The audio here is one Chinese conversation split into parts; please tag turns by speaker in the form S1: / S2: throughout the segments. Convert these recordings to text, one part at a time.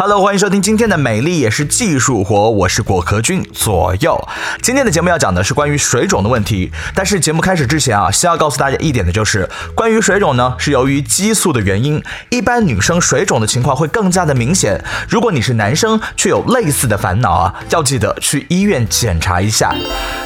S1: Hello，欢迎收听今天的美丽也是技术活，我是果壳君左右。今天的节目要讲的是关于水肿的问题，但是节目开始之前啊，先要告诉大家一点的就是，关于水肿呢，是由于激素的原因，一般女生水肿的情况会更加的明显。如果你是男生却有类似的烦恼啊，要记得去医院检查一下。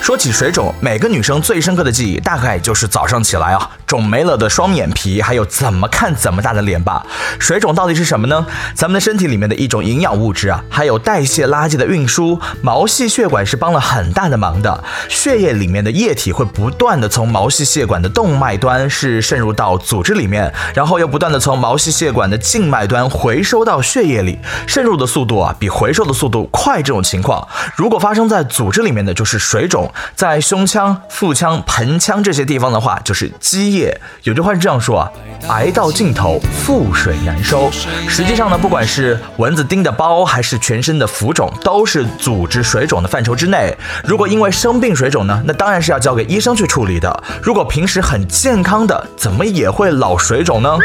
S1: 说起水肿，每个女生最深刻的记忆大概就是早上起来啊，肿没了的双眼皮，还有怎么看怎么大的脸吧。水肿到底是什么呢？咱们的身体里面的一种营养物质啊，还有代谢垃圾的运输，毛细血管是帮了很大的忙的。血液里面的液体会不断的从毛细血管的动脉端是渗入到组织里面，然后又不断的从毛细血管的静脉端回收到血液里，渗入的速度啊比回收的速度快。这种情况如果发生在组织里面的就是水肿。在胸腔、腹腔、盆腔这些地方的话，就是积液。有句话是这样说啊：“癌到尽头，覆水难收。”实际上呢，不管是蚊子叮的包，还是全身的浮肿，都是组织水肿的范畴之内。如果因为生病水肿呢，那当然是要交给医生去处理的。如果平时很健康的，怎么也会老水肿呢？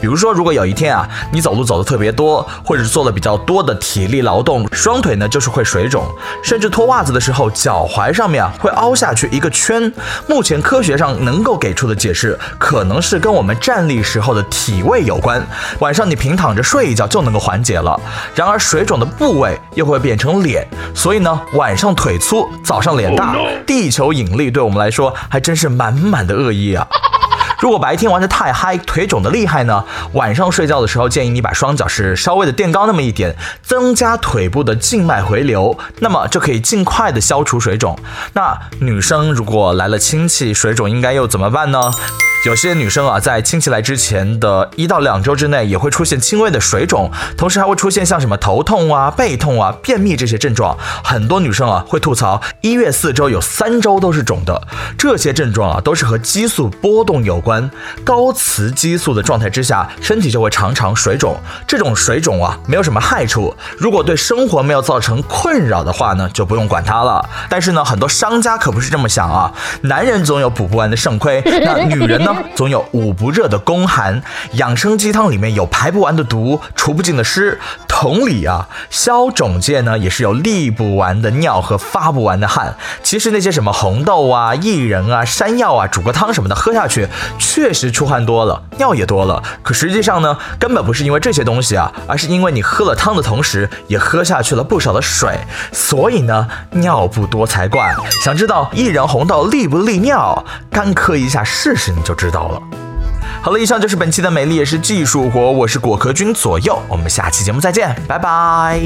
S1: 比如说，如果有一天啊，你走路走的特别多，或者是做了比较多的体力劳动，双腿呢就是会水肿，甚至脱袜子的时候，脚踝上面啊会凹下去一个圈。目前科学上能够给出的解释，可能是跟我们站立时候的体位有关。晚上你平躺着睡一觉就能够缓解了。然而水肿的部位又会变成脸，所以呢，晚上腿粗，早上脸大，地球引力对我们来说还真是满满的恶意啊。如果白天玩的太嗨，腿肿的厉害呢，晚上睡觉的时候建议你把双脚是稍微的垫高那么一点，增加腿部的静脉回流，那么就可以尽快的消除水肿。那女生如果来了亲戚水肿，应该又怎么办呢？有些女生啊，在亲戚来之前的一到两周之内，也会出现轻微的水肿，同时还会出现像什么头痛啊、背痛啊、便秘这些症状。很多女生啊，会吐槽一月四周有三周都是肿的。这些症状啊，都是和激素波动有关。高雌激素的状态之下，身体就会常常水肿。这种水肿啊，没有什么害处。如果对生活没有造成困扰的话呢，就不用管它了。但是呢，很多商家可不是这么想啊。男人总有补不完的肾亏，那女人呢？总有捂不热的宫寒，养生鸡汤里面有排不完的毒，除不尽的湿。同理啊，消肿界呢也是有利不完的尿和发不完的汗。其实那些什么红豆啊、薏仁啊、山药啊，煮个汤什么的喝下去，确实出汗多了，尿也多了。可实际上呢，根本不是因为这些东西啊，而是因为你喝了汤的同时，也喝下去了不少的水，所以呢，尿不多才怪。想知道薏仁红豆利不利尿？干咳一下试试你就。知道了。好了，以上就是本期的美丽也是技术活，我是果壳君左右，我们下期节目再见，拜拜。